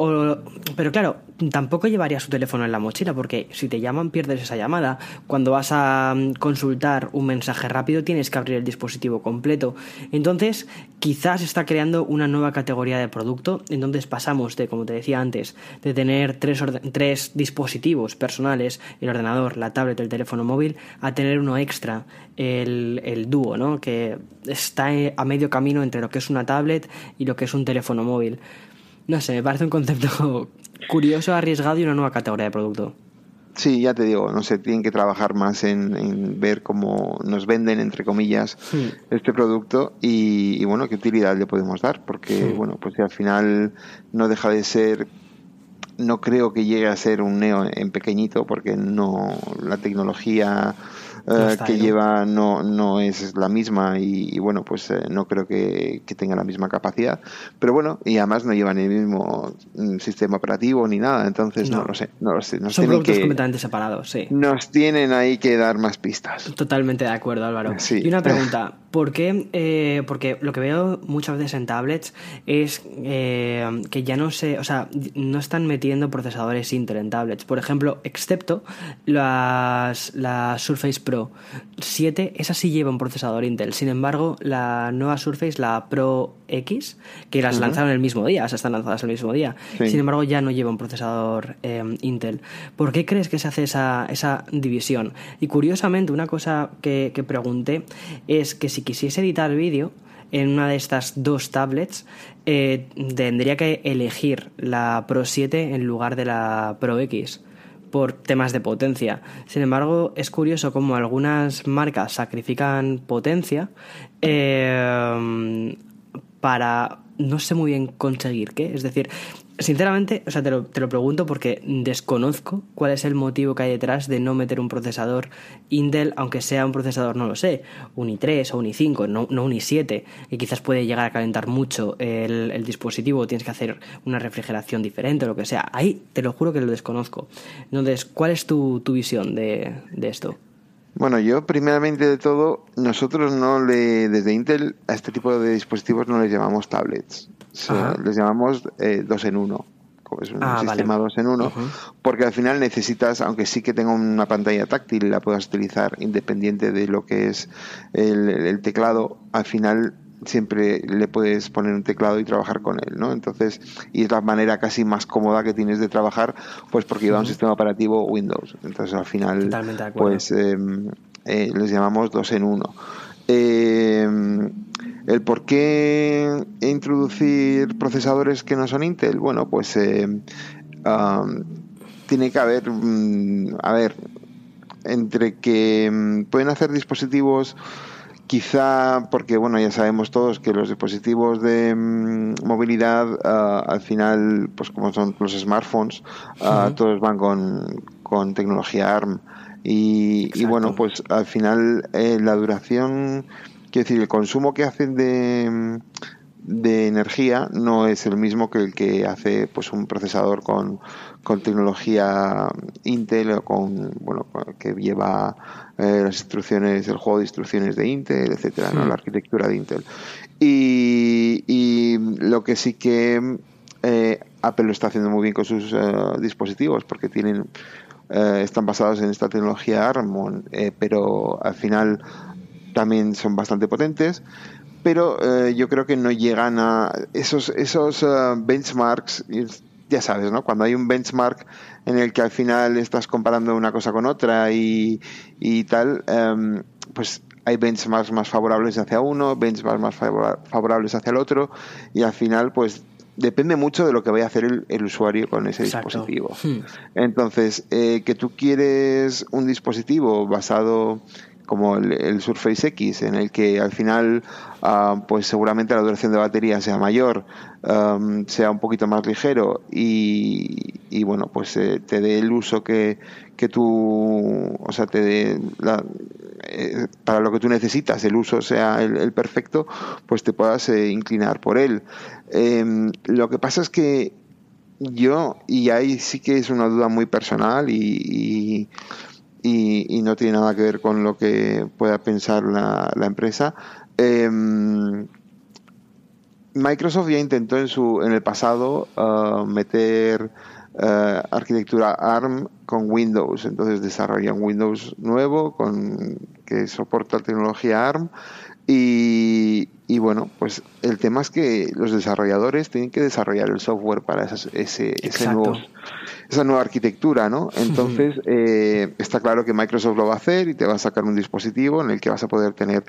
pero claro, tampoco llevaría su teléfono en la mochila porque si te llaman pierdes esa llamada. Cuando vas a mm, consultar un mensaje rápido tienes que abrir el dispositivo completo. Entonces quizás está creando una nueva categoría de producto. Entonces pasamos de, como te decía antes, de tener tres, tres dispositivos personales, el ordenador, la tablet, el teléfono móvil, a tener uno extra, el, el dúo, ¿no? que está a medio camino entre lo que es una tablet y lo que es un teléfono móvil. No sé, me parece un concepto curioso, arriesgado y una nueva categoría de producto. Sí, ya te digo, no sé, tienen que trabajar más en, ver cómo nos venden, entre comillas, este producto y, bueno, qué utilidad le podemos dar, porque, bueno, pues al final no deja de ser, no creo que llegue a ser un Neo en pequeñito, porque no, la tecnología eh, que lleva no, no es la misma y, bueno, pues eh, no creo que, tenga la misma capacidad. Pero bueno, y además no llevan el mismo mm, sistema operativo ni nada, entonces no, lo sé. No lo sé. Son productos completamente separados, sí. Nos tienen ahí que dar más pistas. Totalmente de acuerdo, Álvaro. Y una pregunta, ¿por qué? Eh, porque lo que veo muchas veces en tablets es que ya no se, o sea, no están metiendo procesadores Intel en tablets. Por ejemplo, excepto las, las Surface Pro 7, esa sí lleva un procesador Intel. Sin embargo, la nueva Surface, la Pro X, que las lanzaron el mismo día, o sea, están lanzadas el mismo día. Sin embargo, ya no lleva un procesador em, Intel. ¿Por qué crees que se hace esa, esa división? Y curiosamente, una cosa que, pregunté es que si quisiese editar vídeo, en una de estas dos tablets, eh, tendría que elegir la Pro 7 en lugar de la Pro X por temas de potencia. Sin embargo, es curioso cómo algunas marcas sacrifican potencia eh, para no sé muy bien conseguir qué. Es decir, Sinceramente, o sea, te lo, te lo, pregunto porque desconozco cuál es el motivo que hay detrás de no meter un procesador Intel, aunque sea un procesador, no lo sé, un i3 o un i5, no, no un i7, y quizás puede llegar a calentar mucho el, el dispositivo, tienes que hacer una refrigeración diferente o lo que sea. Ahí te lo juro que lo desconozco. Entonces, ¿cuál es tu, tu visión de, de esto? Bueno, yo primeramente de todo, nosotros no le, desde Intel a este tipo de dispositivos no les llamamos tablets. Les llamamos eh, dos en uno. Es un ah, sistema dos en uno, porque al final necesitas, aunque sí que tenga una pantalla táctil, la puedas utilizar independiente de lo que es el, teclado, al final siempre le puedes poner un teclado y trabajar con él, ¿no? Entonces, y es la manera casi más cómoda que tienes de trabajar, pues porque lleva un sistema operativo Windows. Entonces, al final, pues em, eh, les llamamos dos en uno. Eh, el por qué introducir procesadores que no son Intel, bueno, pues eh, tiene que haber, mm, a ver, entre que mm, pueden hacer dispositivos quizá porque bueno ya sabemos todos que los dispositivos de mm, movilidad ah, al final pues como son los smartphones ah, todos van con, con tecnología ARM y, bueno pues al final eh, la duración Quiero decir, el consumo que hacen de, de energía no es el mismo que el que hace pues un procesador con, con tecnología Intel o con bueno que lleva eh, las instrucciones el juego de instrucciones de Intel etcétera ¿no? la arquitectura de Intel. Y, y lo que sí que eh, Apple lo está haciendo muy bien con sus eh, dispositivos porque tienen están basados en esta tecnología ARM pero al final también son bastante potentes, pero eh, yo creo que no llegan a esos, esos eh, benchmarks, ya sabes, ¿no? Cuando hay un benchmark en el que al final estás comparando una cosa con otra y, y tal, em, pues hay benchmarks más favorables hacia uno, benchmarks más favorables hacia el otro, y al final, pues depende mucho de lo que vaya a hacer el, usuario con ese dispositivo. Hmm. Entonces, eh, que tú quieres un dispositivo basado como el, Surface X, en el que al final, ah, pues seguramente la duración de batería sea mayor, sea un poquito más ligero y, bueno, pues eh, te dé el uso que, que tú, o sea, te dé eh, para lo que tú necesitas, el uso sea el, perfecto, pues te puedas eh, inclinar por él. Em, lo que pasa es que yo, y ahí sí que es una duda muy personal y y, no tiene nada que ver con lo que pueda pensar la, empresa. Em, Microsoft ya intentó en su en el pasado uh, meter uh, arquitectura ARM con Windows, entonces desarrollan Windows nuevo con que soporta tecnología ARM y, y, bueno, pues el tema es que los desarrolladores tienen que desarrollar el software para ese, ese nuevo, esa nueva arquitectura, ¿no? Entonces, eh, está claro que Microsoft lo va a hacer y te va a sacar un dispositivo en el que vas a poder tener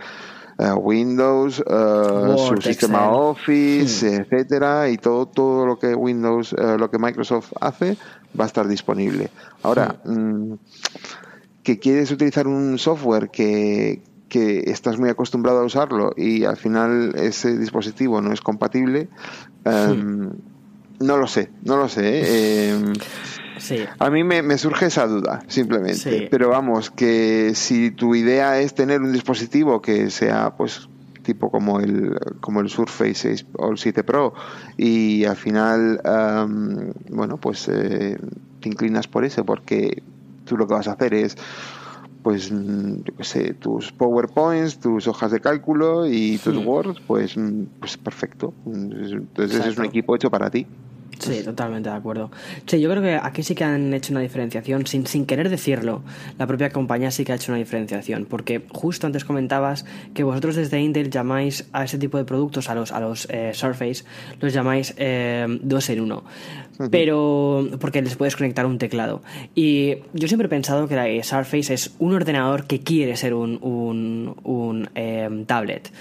eh, Windows, uh, su sistema Office, etcétera, y todo, todo lo que Windows, lo que Microsoft hace, va a estar disponible. Ahora, mm, que quieres utilizar un software que, que estás muy acostumbrado a usarlo y al final ese dispositivo no es compatible, em, no lo sé, no lo sé. ¿eh? Em, a mí me, surge esa duda, simplemente. Pero vamos, que si tu idea es tener un dispositivo que sea, pues, tipo como el, como el Surface 6 o el 7 Pro y al final, em, bueno, pues eh, te inclinas por ese porque tú lo que vas a hacer es pues mm, yo qué sé, tus PowerPoints, tus hojas de cálculo y tus Word, pues, mm, pues perfecto. Entonces es un equipo hecho para ti. Sí, totalmente de acuerdo. Sí, yo creo que aquí sí que han hecho una diferenciación, sin, sin querer decirlo. La propia compañía sí que ha hecho una diferenciación, porque justo antes comentabas que vosotros desde Intel llamáis a ese tipo de productos, a los, a los eh, Surface, los llamáis eh, dos en uno. Pero, porque les puedes conectar un teclado. Y yo siempre he pensado que la Surface es un ordenador que quiere ser un, un, un eh, tablet.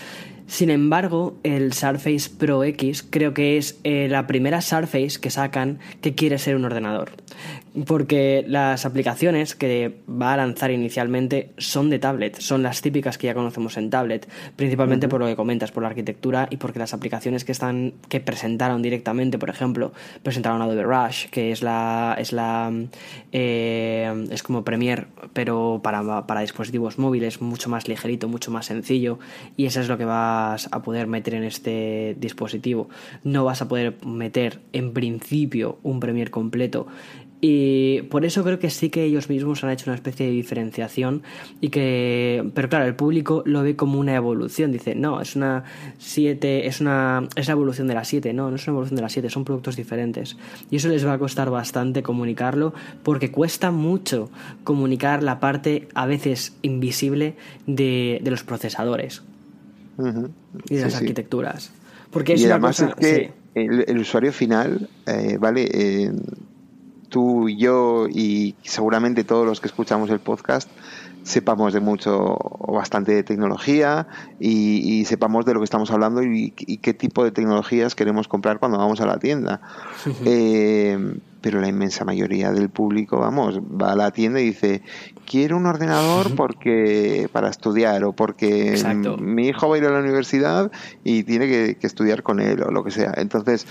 Sin embargo, el Surface Pro X creo que es eh, la primera Surface que sacan que quiere ser un ordenador porque las aplicaciones que va a lanzar inicialmente son de tablet, son las típicas que ya conocemos en tablet, principalmente por lo que comentas, por la arquitectura y porque las aplicaciones que están que presentaron directamente, por ejemplo, presentaron Adobe Rush, que es la es la eh, es como Premiere, pero para, para dispositivos móviles, mucho más ligerito, mucho más sencillo, y eso es lo que vas a poder meter en este dispositivo. No vas a poder meter en principio un Premiere completo y por eso creo que sí que ellos mismos han hecho una especie de diferenciación y que pero claro, el público lo ve como una evolución, dice, "No, es una 7, es una es la evolución de la 7." No, no es una evolución de la 7, son productos diferentes. Y eso les va a costar bastante comunicarlo porque cuesta mucho comunicar la parte a veces invisible de, de los procesadores y de las arquitecturas. Porque es y además es que el, usuario final, eh, ¿vale? Eh, tú y yo y seguramente todos los que escuchamos el podcast sepamos de mucho o bastante de tecnología y, sepamos de lo que estamos hablando y, qué tipo de tecnologías queremos comprar cuando vamos a la tienda. Eh, pero la inmensa mayoría del público, vamos, va a la tienda y dice, quiero un ordenador porque para estudiar o porque mi hijo va a ir a la universidad y tiene que, estudiar con él o lo que sea. Entonces,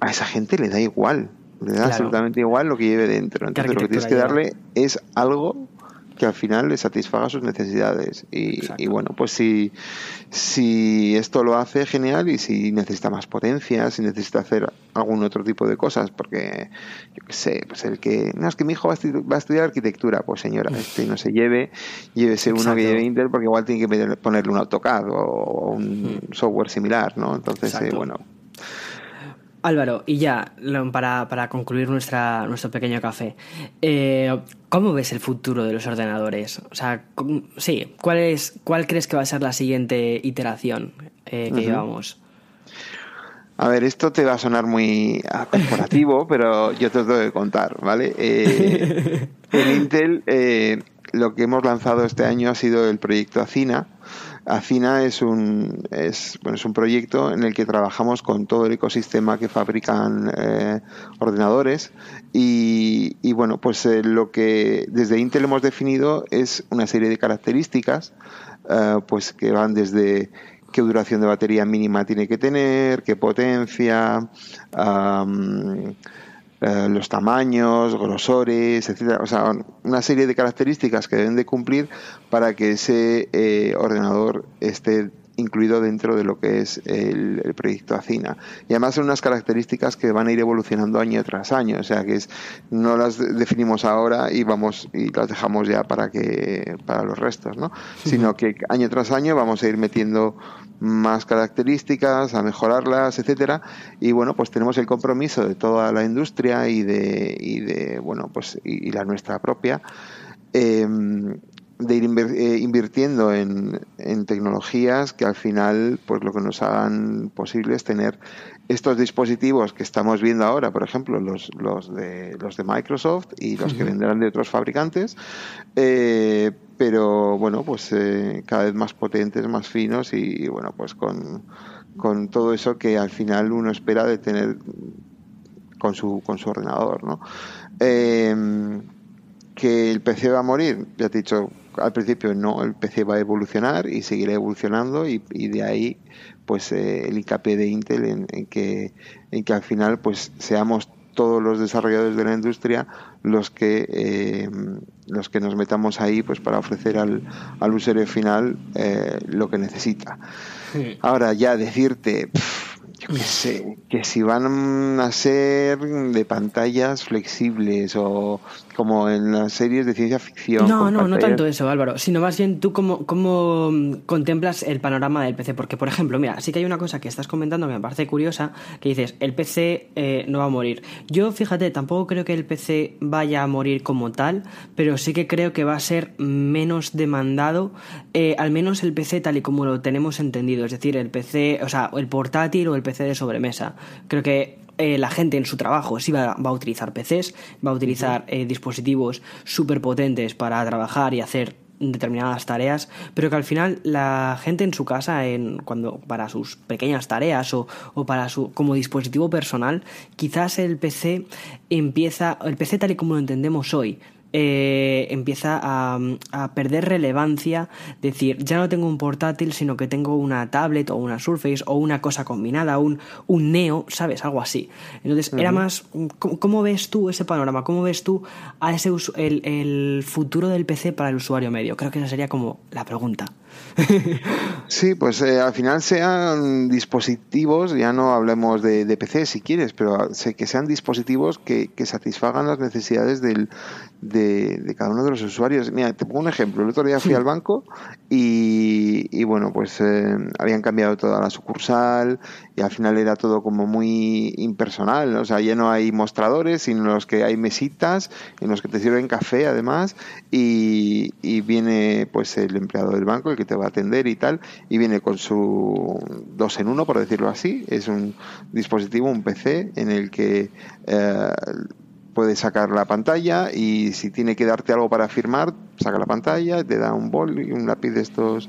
a esa gente le da igual le da absolutamente igual lo que lleve dentro. Entonces lo que tienes que darle es algo que al final le satisfaga sus necesidades. Y, bueno, pues si, si esto lo hace, genial. Y si necesita más potencia, si necesita hacer algún otro tipo de cosas, porque yo qué sé, pues el que. No, es que mi hijo va a, estudiar, arquitectura. Pues señora, este no se lleve, llévese uno que lleve Intel, porque igual tiene que ponerle un AutoCAD o un mm. software similar, ¿no? Entonces, eh, bueno Álvaro, y ya, para, para concluir nuestra, nuestro pequeño café, eh, ¿cómo ves el futuro de los ordenadores? O sea, sí, ¿cuál, es, cuál crees que va a ser la siguiente iteración eh, que llevamos? A ver, esto te va a sonar muy corporativo, pero yo te lo tengo que contar, ¿vale? Eh, en Intel lo que hemos lanzado este año ha sido el proyecto Acina, Acina es un, es, bueno, es un proyecto en el que trabajamos con todo el ecosistema que fabrican eh, ordenadores y, y, bueno, pues eh, lo que desde Intel hemos definido es una serie de características eh, pues que van desde qué duración de batería mínima tiene que tener, qué potencia, eh, los tamaños, grosores, etcétera. O sea, una serie de características que deben de cumplir para que ese eh, ordenador esté incluido dentro de lo que es el, proyecto ACINA. Y además son unas características que van a ir evolucionando año tras año, o sea que es, no las definimos ahora y vamos y las dejamos ya para que para los restos, ¿no? Sino que año tras año vamos a ir metiendo más características, a mejorarlas, etcétera. Y bueno, pues tenemos el compromiso de toda la industria y de, y de bueno, pues y, la nuestra propia. Em, de ir eh, invirtiendo en, en, tecnologías que al final pues lo que nos hagan posible es tener estos dispositivos que estamos viendo ahora, por ejemplo, los, los, de, los de Microsoft y los que vendrán de otros fabricantes, eh, pero bueno, pues eh, cada vez más potentes, más finos y, bueno, pues con, con, todo eso que al final uno espera de tener con su, con su ordenador, ¿no? Eh, que el PC va a morir, ya te he dicho al principio, no, el PC va a evolucionar y seguirá evolucionando y, de ahí pues eh, el hincapié de Intel en, que, en que al final pues seamos todos los desarrolladores de la industria los que eh, los que nos metamos ahí pues para ofrecer al, al usuario final eh, lo que necesita. Ahora ya decirte yo qué sé, que si van a ser de pantallas flexibles o como en las series de ciencia ficción. No, no, no tanto eso, Álvaro, sino más bien tú cómo, cómo contemplas el panorama del PC. Porque, por ejemplo, mira, sí que hay una cosa que estás comentando que me parece curiosa, que dices, el PC eh, no va a morir. Yo, fíjate, tampoco creo que el PC vaya a morir como tal, pero sí que creo que va a ser menos demandado, eh, al menos el PC tal y como lo tenemos entendido. Es decir, el PC, o sea, el portátil o el PC de sobremesa. Creo que eh, la gente en su trabajo sí va, a utilizar PCs, va a utilizar eh, dispositivos súper potentes para trabajar y hacer determinadas tareas, pero que al final la gente en su casa, en, cuando para sus pequeñas tareas o, o, para su como dispositivo personal, quizás el PC empieza, el PC tal y como lo entendemos hoy, eh, empieza a, perder relevancia, decir, ya no tengo un portátil, sino que tengo una tablet o una Surface o una cosa combinada, un, un Neo, ¿sabes? Algo así. Entonces, era más, ¿cómo, ves tú ese panorama? ¿Cómo ves tú a ese el, el futuro del PC para el usuario medio? Creo que esa sería como la pregunta. Sí, pues eh, al final sean dispositivos, ya no hablemos de, PC si quieres, pero sé que sean dispositivos que, satisfagan las necesidades del, de, cada uno de los usuarios. Mira, te pongo un ejemplo. El otro día fui al banco y, bueno, pues eh, habían cambiado toda la sucursal y al final era todo como muy impersonal. O sea, ya no hay mostradores, sino los que hay mesitas en los que te sirven café además y, y viene pues el empleado del banco, el que te va a atender y tal, y viene con su dos en uno, por decirlo así. Es un dispositivo, un PC, en el que eh, puedes sacar la pantalla y si tiene que darte algo para firmar, saca la pantalla, te da un bol y un lápiz de estos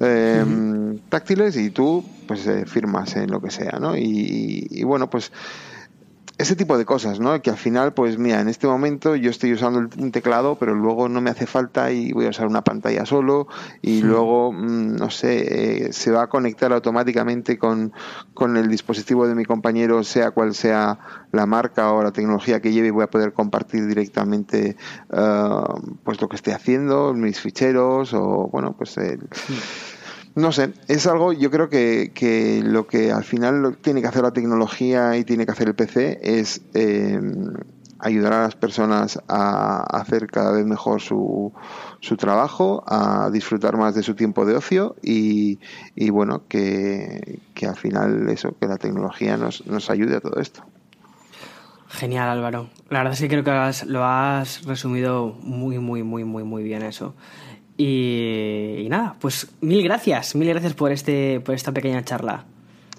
em, táctiles y tú pues eh, firmas en lo que sea, ¿no? y bueno, pues ese tipo de cosas, ¿no? Que al final, pues mira, en este momento yo estoy usando un teclado, pero luego no me hace falta y voy a usar una pantalla solo y luego, mm, no sé, eh, se va a conectar automáticamente con, con el dispositivo de mi compañero, sea cual sea la marca o la tecnología que lleve y voy a poder compartir directamente eh, pues lo que esté haciendo, mis ficheros o, bueno, pues el... No sé, es algo, yo creo que, que lo que al final tiene que hacer la tecnología y tiene que hacer el PC es eh, ayudar a las personas a hacer cada vez mejor su, su trabajo, a disfrutar más de su tiempo de ocio y, y bueno, que, que, al final eso, que la tecnología nos, nos ayude a todo esto. Genial, Álvaro. La verdad es que creo que lo has resumido muy, muy, muy, muy, muy bien eso. Y, nada, pues mil gracias, mil gracias por, este, por esta pequeña charla.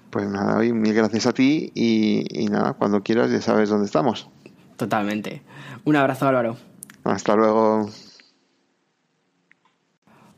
Pues nada, mil gracias a ti y, y nada, cuando quieras ya sabes dónde estamos. Totalmente. Un abrazo, Álvaro. Hasta luego.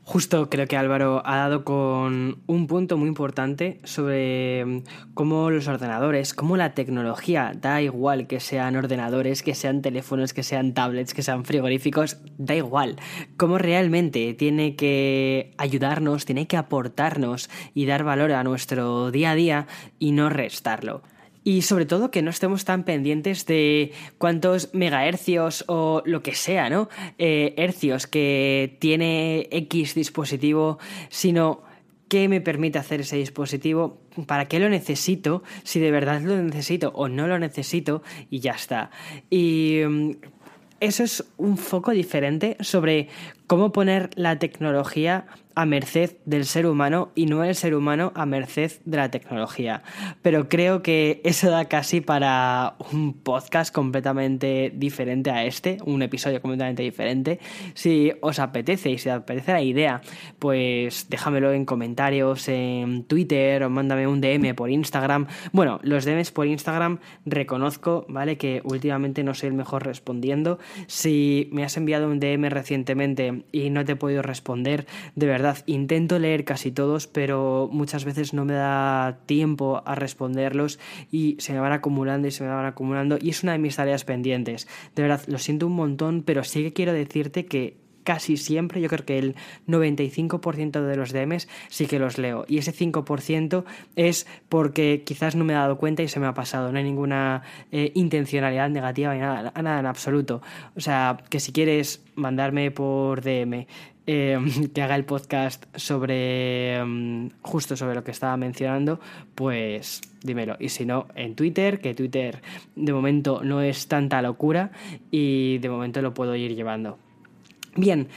Justo creo que Álvaro ha dado con un punto muy importante sobre mm, cómo los ordenadores, cómo la tecnología, da igual que sean ordenadores, que sean teléfonos, que sean tablets, que sean frigoríficos, da igual, cómo realmente tiene que ayudarnos, tiene que aportarnos y dar valor a nuestro día a día y no restarlo. Y sobre todo que no estemos tan pendientes de cuántos megahercios o lo que sea, ¿no? Eh, hercios que tiene X dispositivo, sino qué me permite hacer ese dispositivo, para qué lo necesito, si de verdad lo necesito o no lo necesito, y ya está. Y mm, eso es un foco diferente sobre cómo poner la tecnología a merced del ser humano y no el ser humano a merced de la tecnología. Pero creo que eso da casi para un podcast completamente diferente a este, un episodio completamente diferente. Si os apetece y si os apetece la idea, pues déjamelo en comentarios en Twitter o mándame un DM por Instagram. Bueno, los DMs por Instagram reconozco, ¿vale? Que últimamente no soy el mejor respondiendo. Si me has enviado un DM recientemente y no te he podido responder, de verdad intento leer casi todos, pero muchas veces no me da tiempo a responderlos y se me van acumulando y se me van acumulando y es una de mis tareas pendientes. De verdad, lo siento un montón, pero sí que quiero decirte que casi siempre, yo creo que el 95% de los DMs sí que los leo. Y ese 5% es porque quizás no me he dado cuenta y se me ha pasado. No hay ninguna eh, intencionalidad negativa ni nada, nada en absoluto. O sea, que si quieres mandarme por DM Em, que haga el podcast sobre em, justo sobre lo que estaba mencionando, pues dímelo. Y si no, en Twitter, que Twitter de momento no es tanta locura y de momento lo puedo ir llevando. Bien,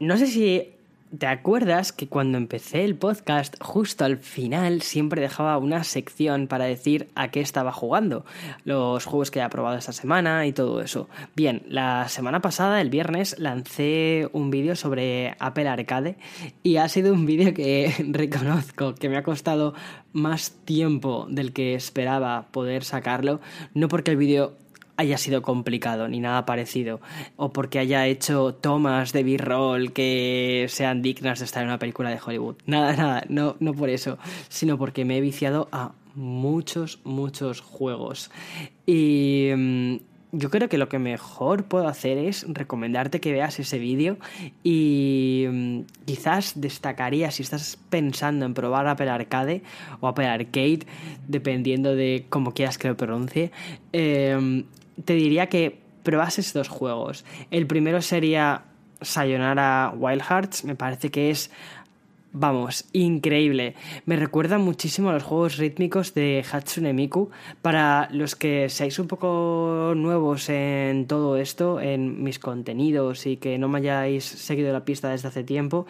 no sé si ¿Te acuerdas que cuando empecé el podcast, justo al final siempre dejaba una sección para decir a qué estaba jugando, los juegos que he probado esta semana y todo eso? Bien, la semana pasada, el viernes, lancé un vídeo sobre Apple Arcade y ha sido un vídeo que reconozco que me ha costado más tiempo del que esperaba poder sacarlo, no porque el vídeo haya sido complicado ni nada parecido, o porque haya hecho tomas de b-roll que sean dignas de estar en una película de Hollywood. Nada, nada, no, no por eso, sino porque me he viciado a muchos, muchos juegos. Y mm, yo creo que lo que mejor puedo hacer es recomendarte que veas ese vídeo y mm, quizás destacaría si estás pensando en probar Apple Arcade o Apple Arcade, dependiendo de cómo quieras que lo pronuncie. Eh, te diría que probases dos juegos. El primero sería Sayonara Wild Hearts, me parece que es Vamos, increíble. Me recuerda muchísimo a los juegos rítmicos de Hatsune Miku. Para los que seáis un poco nuevos en todo esto, en mis contenidos y que no me hayáis seguido la pista desde hace tiempo,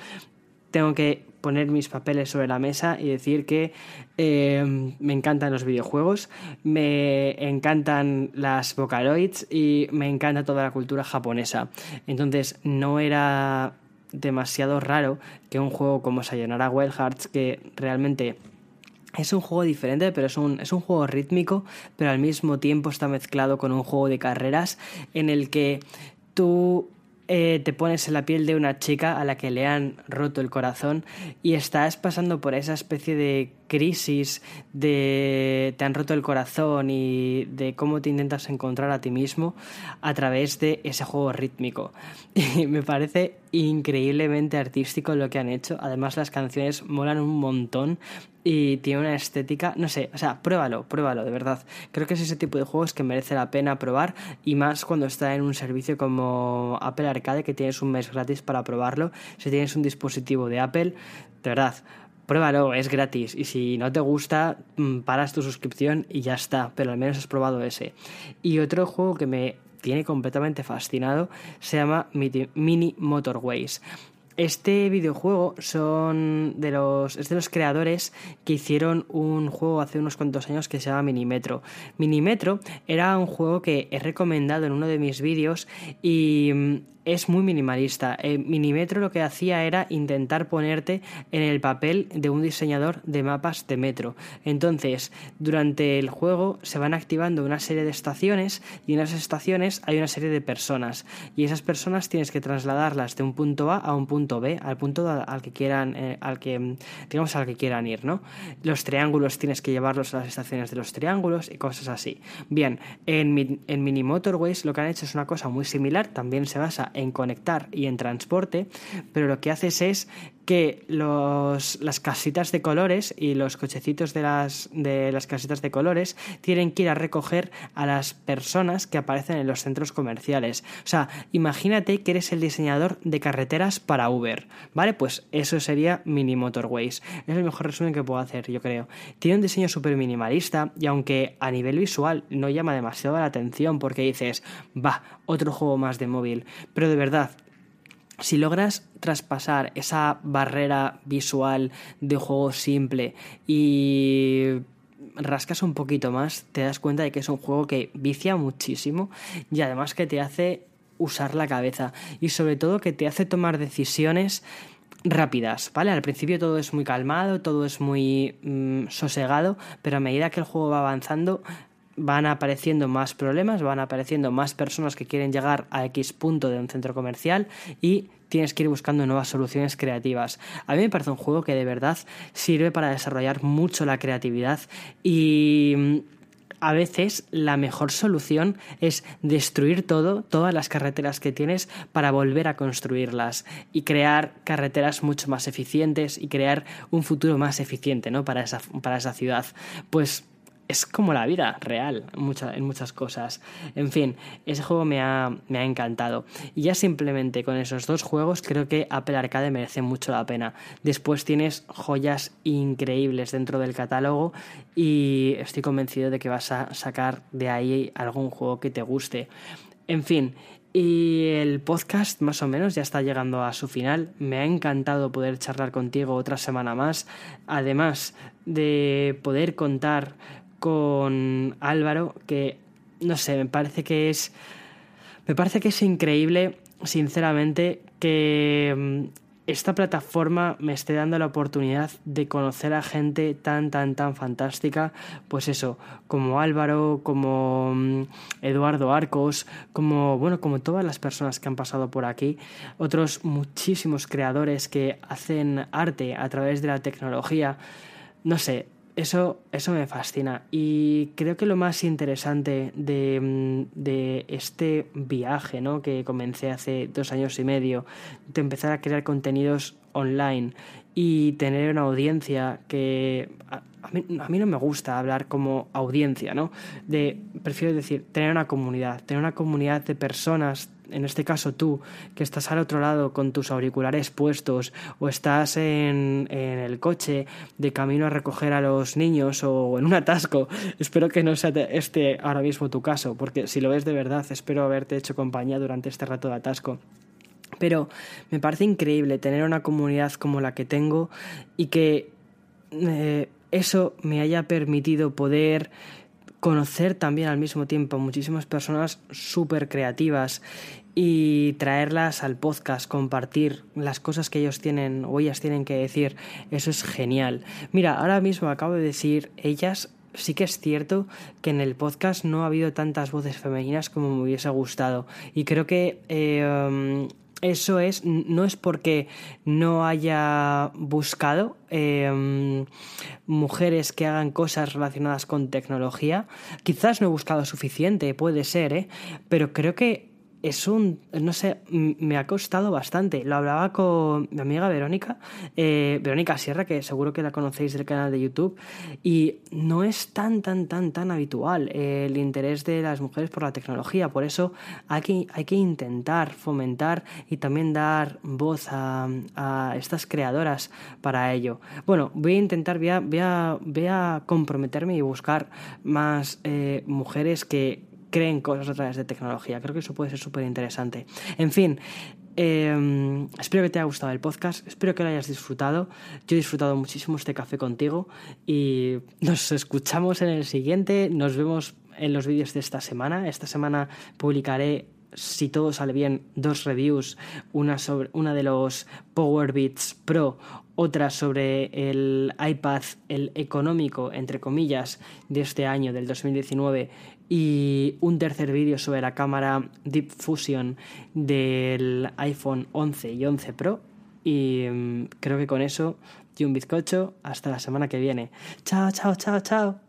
tengo que poner mis papeles sobre la mesa y decir que eh, me encantan los videojuegos, me encantan las Vocaloids y me encanta toda la cultura japonesa. Entonces no era demasiado raro que un juego como Sayonara Wild Hearts, que realmente es un juego diferente, pero es un, es un juego rítmico, pero al mismo tiempo está mezclado con un juego de carreras en el que tú eh, te pones en la piel de una chica a la que le han roto el corazón y estás pasando por esa especie de crisis de te han roto el corazón y de cómo te intentas encontrar a ti mismo a través de ese juego rítmico. Y me parece increíblemente artístico lo que han hecho. Además las canciones molan un montón y tiene una estética, no sé, o sea, pruébalo, pruébalo, de verdad. Creo que es ese tipo de juegos que merece la pena probar y más cuando está en un servicio como Apple Arcade que tienes un mes gratis para probarlo. Si tienes un dispositivo de Apple, de verdad, pruébalo, es gratis. Y si no te gusta, mm, paras tu suscripción y ya está, pero al menos has probado ese. Y otro juego que me tiene completamente fascinado se llama Mini Motorways. Este videojuego son de los, es de los creadores que hicieron un juego hace unos cuantos años que se llama Minimetro. Minimetro era un juego que he recomendado en uno de mis vídeos y mm, es muy minimalista. Minimetro lo que hacía era intentar ponerte en el papel de un diseñador de mapas de metro. Entonces, durante el juego se van activando una serie de estaciones y en esas estaciones hay una serie de personas y esas personas tienes que trasladarlas de un punto A a un punto B, al punto al que quieran, eh, al que digamos al que quieran ir, ¿no? Los triángulos tienes que llevarlos a las estaciones de los triángulos y cosas así. Bien, en, en Mini Motorways lo que han hecho es una cosa muy similar, también se basa en conectar y en transporte, pero lo que haces es que los, las casitas de colores y los cochecitos de las, de las casitas de colores tienen que ir a recoger a las personas que aparecen en los centros comerciales. O sea, imagínate que eres el diseñador de carreteras para Uber, ¿vale? Pues eso sería Mini Motorways. Es el mejor resumen que puedo hacer, yo creo. Tiene un diseño súper minimalista y aunque a nivel visual no llama demasiado la atención porque dices, va, otro juego más de móvil, pero de verdad, si logras traspasar esa barrera visual de juego simple y rascas un poquito más, te das cuenta de que es un juego que vicia muchísimo y además que te hace usar la cabeza y sobre todo que te hace tomar decisiones rápidas, ¿vale? Al principio todo es muy calmado, todo es muy mm, sosegado, pero a medida que el juego va avanzando van apareciendo más problemas, van apareciendo más personas que quieren llegar a X punto de un centro comercial y tienes que ir buscando nuevas soluciones creativas. A mí me parece un juego que de verdad sirve para desarrollar mucho la creatividad y mm, a veces la mejor solución es destruir todo, todas las carreteras que tienes para volver a construirlas y crear carreteras mucho más eficientes y crear un futuro más eficiente ¿no? para, esa, para esa ciudad. Pues es como la vida real en, muchas cosas. En fin, ese juego me ha, me ha encantado. Y ya simplemente con esos dos juegos creo que Apple Arcade merece mucho la pena. Después tienes joyas increíbles dentro del catálogo y estoy convencido de que vas a sacar de ahí algún juego que te guste. En fin, y el podcast más o menos ya está llegando a su final. Me ha encantado poder charlar contigo otra semana más. Además de poder contar con Álvaro, que no sé, me parece que es. Me parece que es increíble, sinceramente, que mm, esta plataforma me esté dando la oportunidad de conocer a gente tan, tan, tan fantástica, pues eso, como Álvaro, como mm, Eduardo Arcos, como, bueno, como todas las personas que han pasado por aquí, otros muchísimos creadores que hacen arte a través de la tecnología. No sé, eso, eso me fascina y creo que lo más interesante de, mm, de, este viaje ¿no? que comencé hace dos años y medio, de empezar a crear contenidos online y tener una audiencia que a, mí, a, mí, no me gusta hablar como audiencia, ¿no? De, prefiero decir, tener una comunidad, tener una comunidad de personas en este caso tú, que estás al otro lado con tus auriculares puestos o estás en, en, el coche de camino a recoger a los niños o en un atasco, espero que no sea este ahora mismo tu caso, porque si lo ves de verdad, espero haberte hecho compañía durante este rato de atasco. Pero me parece increíble tener una comunidad como la que tengo y que eh, eso me haya permitido poder conocer también al mismo tiempo muchísimas personas súper creativas y traerlas al podcast, compartir las cosas que ellos tienen o ellas tienen que decir, eso es genial. Mira, ahora mismo acabo de decir ellas, sí que es cierto que en el podcast no ha habido tantas voces femeninas como me hubiese gustado y creo que eh, eso es, no es porque no haya buscado em, mujeres que hagan cosas relacionadas con tecnología. Quizás no he buscado suficiente, puede ser, ¿eh? pero creo que es un, no sé, me ha costado bastante. Lo hablaba con mi amiga Verónica, eh, Verónica Sierra, que seguro que la conocéis del canal de YouTube, y no es tan, tan, tan, tan habitual el interés de las mujeres por la tecnología. Por eso hay que, hay que intentar fomentar y también dar voz a, estas creadoras para ello. Bueno, voy a intentar, voy a, voy a, comprometerme y buscar más eh, mujeres que creen cosas a través de tecnología. Creo que eso puede ser súper interesante. En fin, em, espero que te haya gustado el podcast, espero que lo hayas disfrutado. Yo he disfrutado muchísimo este café contigo y nos escuchamos en el siguiente. Nos vemos en los vídeos de esta semana. Esta semana publicaré si todo sale bien, dos reviews, una sobre una de los Powerbeats Pro, otra sobre el iPad, el económico, entre comillas, de este año, del 2019, y un tercer vídeo sobre la cámara Deep Fusion del iPhone 11 y 11 Pro. Y mm, creo que con eso, y un bizcocho, hasta la semana que viene. Chao, chao, chao, chao.